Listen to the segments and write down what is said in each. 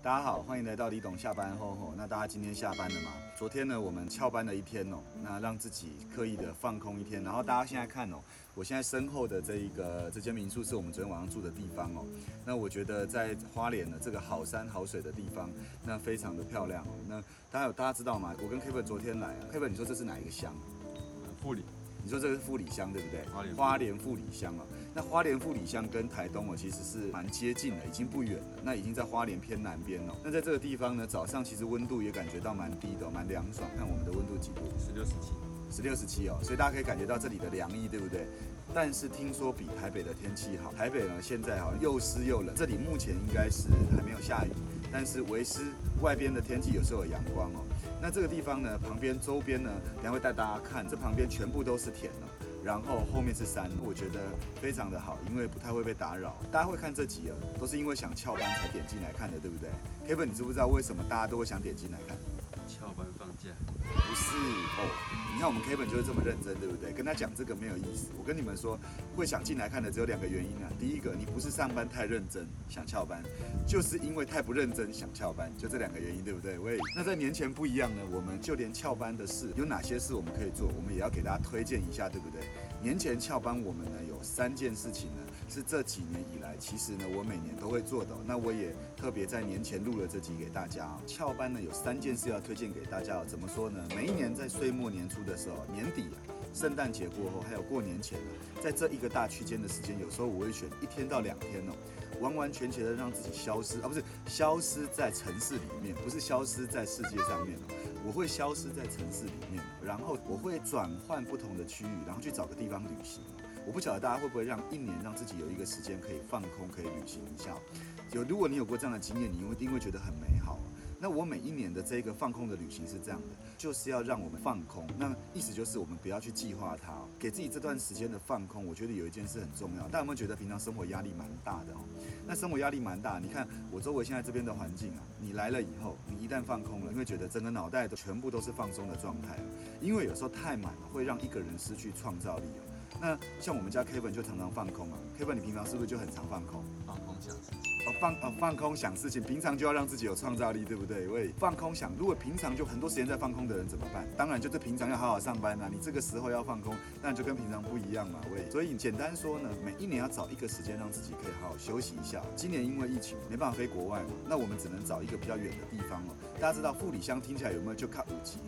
大家好，欢迎来到李董下班后吼。那大家今天下班了吗？昨天呢，我们翘班了一天哦，那让自己刻意的放空一天。然后大家现在看哦，我现在身后的这一个这间民宿是我们昨天晚上住的地方哦。那我觉得在花莲的这个好山好水的地方，那非常的漂亮哦。那大家有大家知道吗？我跟 Kevin 昨天来啊，Kevin 你说这是哪一个乡？富里你说这个是富里乡对不对？花莲花莲富里乡啊，那花莲富里乡跟台东哦其实是蛮接近的，已经不远了。那已经在花莲偏南边哦。那在这个地方呢，早上其实温度也感觉到蛮低的哦、蛮凉爽。看我们的温度几度？十六十七，十六十七哦，所以大家可以感觉到这里的凉意，对不对？但是听说比台北的天气好，台北呢现在好像又湿又冷，这里目前应该是还没有下雨，但是为湿外边的天气有时候有阳光哦。那这个地方呢，旁边周边呢，等下会带大家看，这旁边全部都是田哦。然后后面是山，我觉得非常的好，因为不太会被打扰。大家会看这集啊，都是因为想翘班才点进来看的，对不对？Kevin，你知不知道为什么大家都会想点进来看？翘班放假，不是哦，你看我们 Kevin 就是这么认真，对不对？跟他讲这个没有意思。我跟你们说，会想进来看的只有两个原因啊。第一个，你不是上班太认真想翘班，就是因为太不认真想翘班，就这两个原因，对不对？喂，那在年前不一样呢，我们就连翘班的事有哪些事我们可以做，我们也要给大家推荐一下，对不对？年前翘班我们呢有三件事情呢，是这几年以来其实呢我每年都会做的、那我也特别在年前录了这集给大家。翘班呢有三件事要推荐给大家，怎么说呢？每一年在岁末年初的时候，年底啊。圣诞节过后，还有过年前呢，在这一个大区间的时间，有时候我会选一天到两天哦，完完全全的让自己消失，啊，不是消失在城市里面，不是消失在世界上面哦，我会消失在城市里面，然后我会转换不同的区域，然后去找个地方旅行。我不晓得大家会不会让一年让自己有一个时间可以放空，可以旅行一下。有，如果你有过这样的经验，你一定会觉得很美好。那我每一年的这个放空的旅行是这样的，就是要让我们放空。那意思就是我们不要去计划它、给自己这段时间的放空。我觉得有一件事很重要，大家有没有觉得平常生活压力蛮大的哦？那生活压力蛮大，你看我周围现在这边的环境啊，你来了以后，你一旦放空了，你会觉得整个脑袋都全部都是放松的状态。因为有时候太满了，会让一个人失去创造力。那像我们家 Kevin 就常常放空啊，Kevin 你平常是不是就很常放空？放空想事情，哦，放哦放空想事情，平常就要让自己有创造力，对不对？喂，放空想，如果平常就很多时间在放空的人怎么办？当然就是平常要好好上班啊，你这个时候要放空，那就跟平常不一样嘛，喂。所以简单说呢，每一年要找一个时间让自己可以好好休息一下。今年因为疫情没办法飞国外嘛，那我们只能找一个比较远的地方哦。大家知道富里乡听起来有没有就靠五级？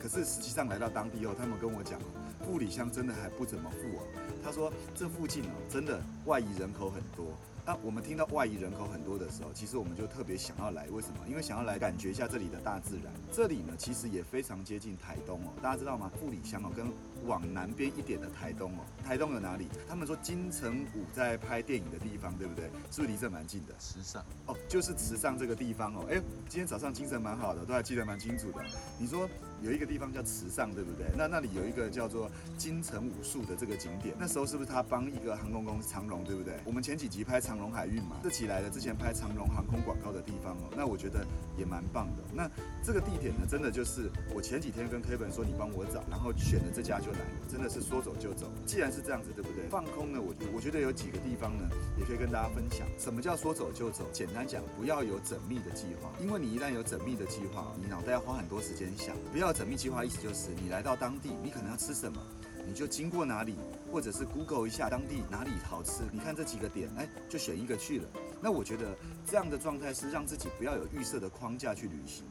可是实际上来到当地后，他们跟我讲哦，富里乡真的还不怎么富哦。他说这附近哦，真的外移人口很多。那我们听到外移人口很多的时候，其实我们就特别想要来，为什么？因为想要来感觉一下这里的大自然。这里呢，其实也非常接近台东哦，大家知道吗？富里乡哦，跟往南边一点的台东哦，台东有哪里？他们说金城武在拍电影的地方，对不对？是不是离这蛮近的？时尚，哦，就是池上这个地方哦。哎，今天早上精神蛮好的，都还记得蛮清楚的。你说有一个地方叫池上，对不对？那那里有一个叫做金城武术的这个景点，那时候是不是他帮一个航空公司长荣，对不对？我们前几集拍长荣海运嘛，这起来了之前拍长荣航空广告的地方哦，那我觉得也蛮棒的。那这个地点呢，真的就是我前几天跟 Kevin 说你帮我找，然后选了这家就来了，真的是说走就走。既然是这样子，对不对？放空呢，我我觉得有几个地方呢，也可以跟大家分享。什么叫说走就走？简单讲，不要有缜密的计划，因为你一旦有缜密的计划，你脑袋要花很多时间想。不要缜密计划，意思就是你来到当地，你可能要吃什么。你就经过哪里，或者是 Google 一下当地哪里好吃，你看这几个点，哎，就选一个去了。那我觉得这样的状态是让自己不要有预设的框架去旅行，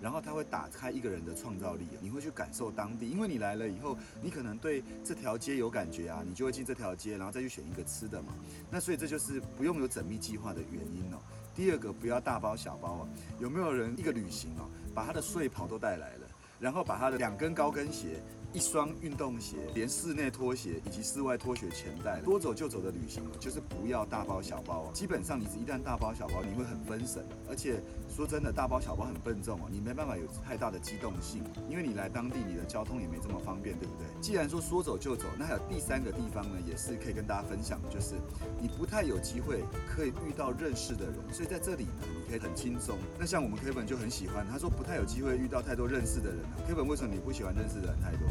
然后它会打开一个人的创造力，你会去感受当地，因为你来了以后，你可能对这条街有感觉啊，你就会进这条街，然后再去选一个吃的嘛。那所以这就是不用有缜密计划的原因哦。第二个，不要大包小包啊。有没有人一个旅行哦，把他的睡袍都带来了，然后把他的两根高跟鞋。一双运动鞋，连室内拖鞋以及室外拖鞋全带。多走就走的旅行，就是不要大包小包哦。基本上你一旦大包小包，你会很分神，而且说真的，大包小包很笨重哦，你没办法有太大的机动性，因为你来当地，你的交通也没这么方便，对不对？既然说说走就走，那还有第三个地方呢，也是可以跟大家分享，就是你不太有机会可以遇到认识的人，所以在这里呢，你可以很轻松。那像我们 Kevin 就很喜欢，他说不太有机会遇到太多认识的人啊。Kevin 为什么你不喜欢认识的人太多？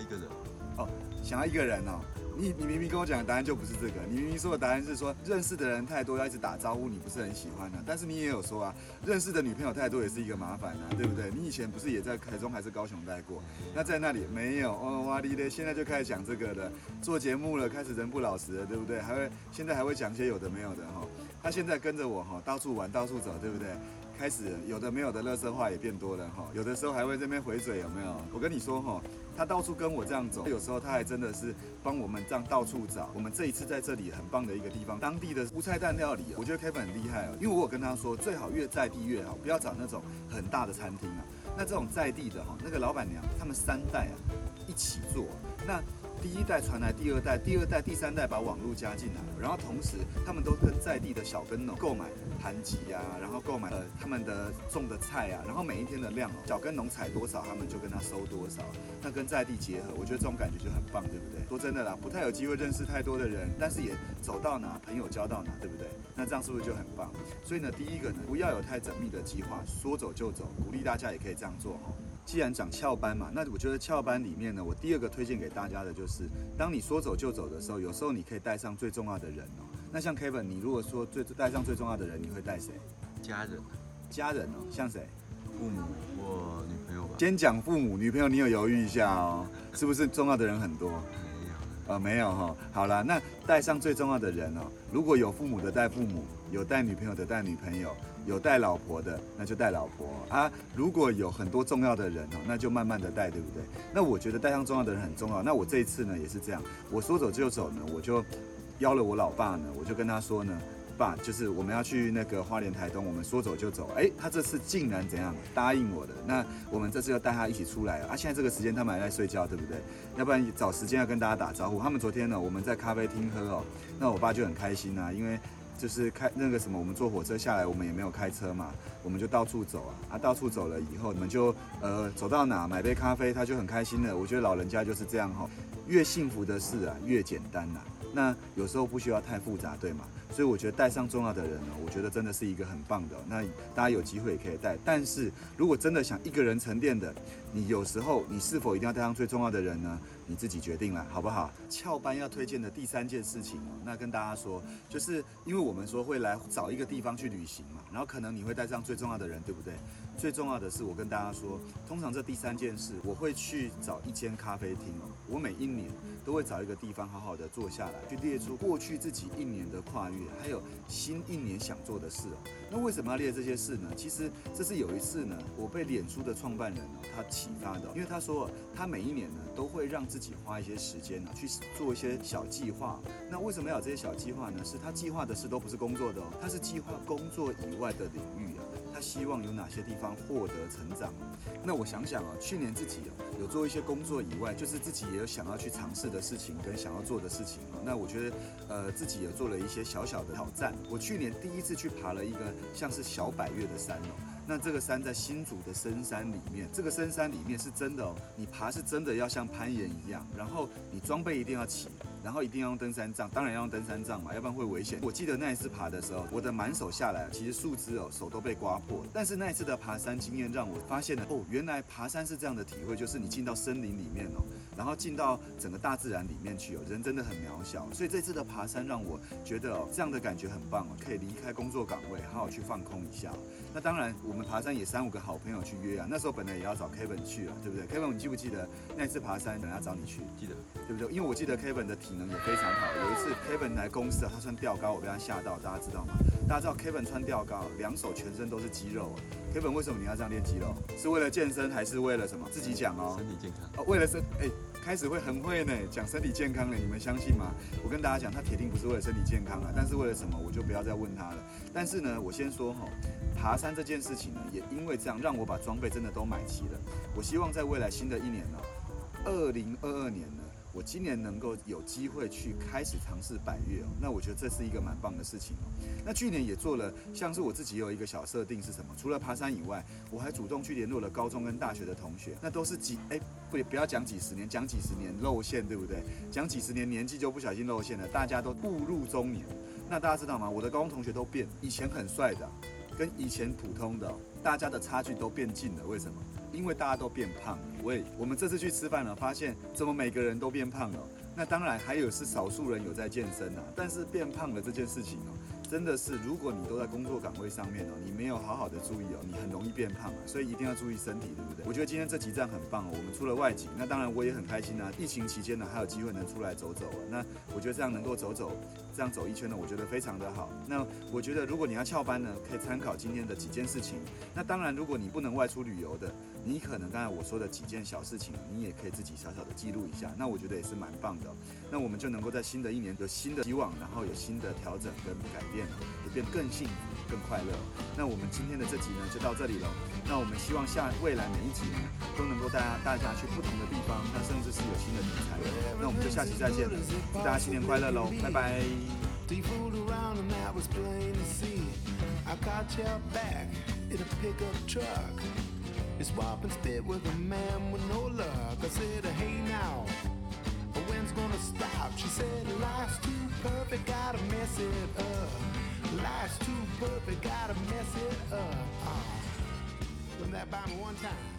一个人，哦，想要一个人哦，你你明明跟我讲的答案就不是这个，你明明说的答案是说认识的人太多，要一直打招呼，你不是很喜欢的、但是你也有说啊，认识的女朋友太多也是一个麻烦啊，对不对？你以前不是也在台中还是高雄待过？那在那里没有哦，哇哩嘞，现在就开始讲这个了，做节目了，开始人不老实了，对不对？还会现在还会讲些有的没有的哈。他现在跟着我哈，到处玩，到处走，对不对？开始有的没有的乐色话也变多了哈，有的时候还会这边回嘴，有没有？我跟你说哈，他到处跟我这样走，有时候他还真的是帮我们这样到处找。我们这一次在这里很棒的一个地方，当地的乌菜蛋料理，我觉得 Kevin 很厉害哦，因为我有跟他说，最好越在地越好，不要找那种很大的餐厅啊。那这种在地的哈，那个老板娘他们三代啊一起做，那。第一代传来第二代，第二代、第三代把网络加进来了，然后同时他们都跟在地的小耕农购买盘吉呀，然后购买呃他们的种的菜啊，然后每一天的量哦，小耕农采多少，他们就跟他收多少，那跟在地结合，我觉得这种感觉就很棒，对不对？说真的啦，不太有机会认识太多的人，但是也走到哪朋友交到哪，对不对？那这样是不是就很棒？所以呢，第一个呢，不要有太缜密的计划，说走就走，鼓励大家也可以这样做哦。既然讲翘班嘛，那我觉得翘班里面呢，我第二个推荐给大家的就是，当你说走就走的时候，有时候你可以带上最重要的人哦。那像 Kevin，你如果说最带上最重要的人，你会带谁？家人，家人哦，像谁？父母或女朋友吧。先讲父母，女朋友你有犹豫一下哦，是不是重要的人很多？没有，呃，没有哈。好了，那带上最重要的人哦，如果有父母的带父母，有带女朋友的带女朋友。有带老婆的，那就带老婆啊。如果有很多重要的人哦，那就慢慢的带，对不对？那我觉得带上重要的人很重要。那我这一次呢也是这样，我说走就走呢，我就邀了我老爸呢，我就跟他说呢，爸，就是我们要去那个花莲台东，我们说走就走。哎，他这次竟然怎样答应我的？那我们这次要带他一起出来啊。现在这个时间他们还在睡觉，对不对？要不然找时间要跟大家打招呼。他们昨天呢，我们在咖啡厅喝哦，那我爸就很开心啊，因为。就是开那个什么，我们坐火车下来，我们也没有开车嘛，我们就到处走啊，啊，到处走了以后，你们就呃走到哪买杯咖啡，他就很开心了。我觉得老人家就是这样哈，越幸福的事啊越简单呐，那有时候不需要太复杂，对吗？所以我觉得带上重要的人呢，我觉得真的是一个很棒的。那大家有机会也可以带，但是如果真的想一个人沉淀的，你有时候你是否一定要带上最重要的人呢？你自己决定了，好不好？翘班要推荐的第三件事情哦，那跟大家说，就是因为我们说会来找一个地方去旅行嘛，然后可能你会带上最重要的人，对不对？最重要的是，我跟大家说，通常这第三件事，我会去找一间咖啡厅哦，我每一年都会找一个地方好好的坐下来，去列出过去自己一年的跨越，还有新一年想做的事哦。那为什么要列这些事呢？其实这是有一次呢，我被脸书的创办人哦，他启发的，因为他说他每一年呢都会让自己花一些时间呢去做一些小计划。那为什么要有这些小计划呢？是他计划的事都不是工作的哦，他是计划工作以外的领域啊。他希望有哪些地方获得成长？那我想想啊，去年自己有做一些工作以外，就是自己也有想要去尝试的事情跟想要做的事情啊。那我觉得，呃，自己也做了一些小小的挑战。我去年第一次去爬了一个像是小百越的山哦。那这个山在新竹的深山里面，这个深山里面是真的哦，你爬是真的要像攀岩一样，然后你装备一定要齐，然后一定要用登山杖，当然要用登山杖嘛，要不然会危险。我记得那一次爬的时候，我的满手下来，其实树枝哦手都被刮破。但是那一次的爬山经验让我发现了哦，原来爬山是这样的体会，就是你进到森林里面哦，然后进到整个大自然里面去哦，人真的很渺小。所以这次的爬山让我觉得哦，这样的感觉很棒哦，可以离开工作岗位，好好去放空一下。那当然我。们爬山也三五个好朋友去约啊，那时候本来也要找 Kevin 去啊，对不对？Kevin，你记不记得那一次爬山本来要找你去？记得，对不对？因为我记得 Kevin 的体能也非常好。有一次 Kevin 来公司啊，他穿吊高，我被他吓到，大家知道吗？大家知道 Kevin 穿吊高，两手全身都是肌肉。Kevin，为什么你要这样练肌肉？是为了健身还是为了什么？自己讲哦。身体健康。哦，为了身，哎，开始会很会呢，讲身体健康呢，你们相信吗？我跟大家讲，他铁定不是为了身体健康啊，但是为了什么，我就不要再问他了。但是呢，我先说哈。爬山这件事情呢，也因为这样让我把装备真的都买齐了。我希望在未来新的一年呢，二零二二年呢，我今年能够有机会去开始尝试百越哦。那我觉得这是一个蛮棒的事情哦。那去年也做了，像是我自己有一个小设定是什么？除了爬山以外，我还主动去联络了高中跟大学的同学。那都是几哎不不要讲几十年，讲几十年露馅对不对？讲几十年年纪就不小心露馅了，大家都步入中年。那大家知道吗？我的高中同学都变，以前很帅的。跟以前普通的大家的差距都变近了，为什么？因为大家都变胖了。喂，我们这次去吃饭了，发现怎么每个人都变胖了？那当然还有是少数人有在健身啊，但是变胖了这件事情哦。真的是，如果你都在工作岗位上面哦，你没有好好的注意哦，你很容易变胖啊，所以一定要注意身体，对不对？我觉得今天这集站很棒哦，我们出了外景，那当然我也很开心啊。疫情期间呢，还有机会能出来走走啊，那我觉得这样能够走走，这样走一圈呢，我觉得非常的好。那我觉得如果你要翘班呢，可以参考今天的几件事情。那当然，如果你不能外出旅游的，你可能刚才我说的几件小事情，你也可以自己小小的记录一下。那我觉得也是蛮棒的。那我们就能够在新的一年有新的希望，然后有新的调整跟改变，也变更幸福、更快乐。那我们今天的这集呢，就到这里了。那我们希望下未来每一集呢，都能够带大家去不同的地方，那甚至是有新的题材。那我们就下期再见了，祝大家新年快乐喽，拜拜。It's swap and spit with a man with no luck. I said, hey now, when's gonna stop? She said, life's too perfect, gotta mess it up. Life's too perfect, gotta mess it up. Uh, run that by me one time.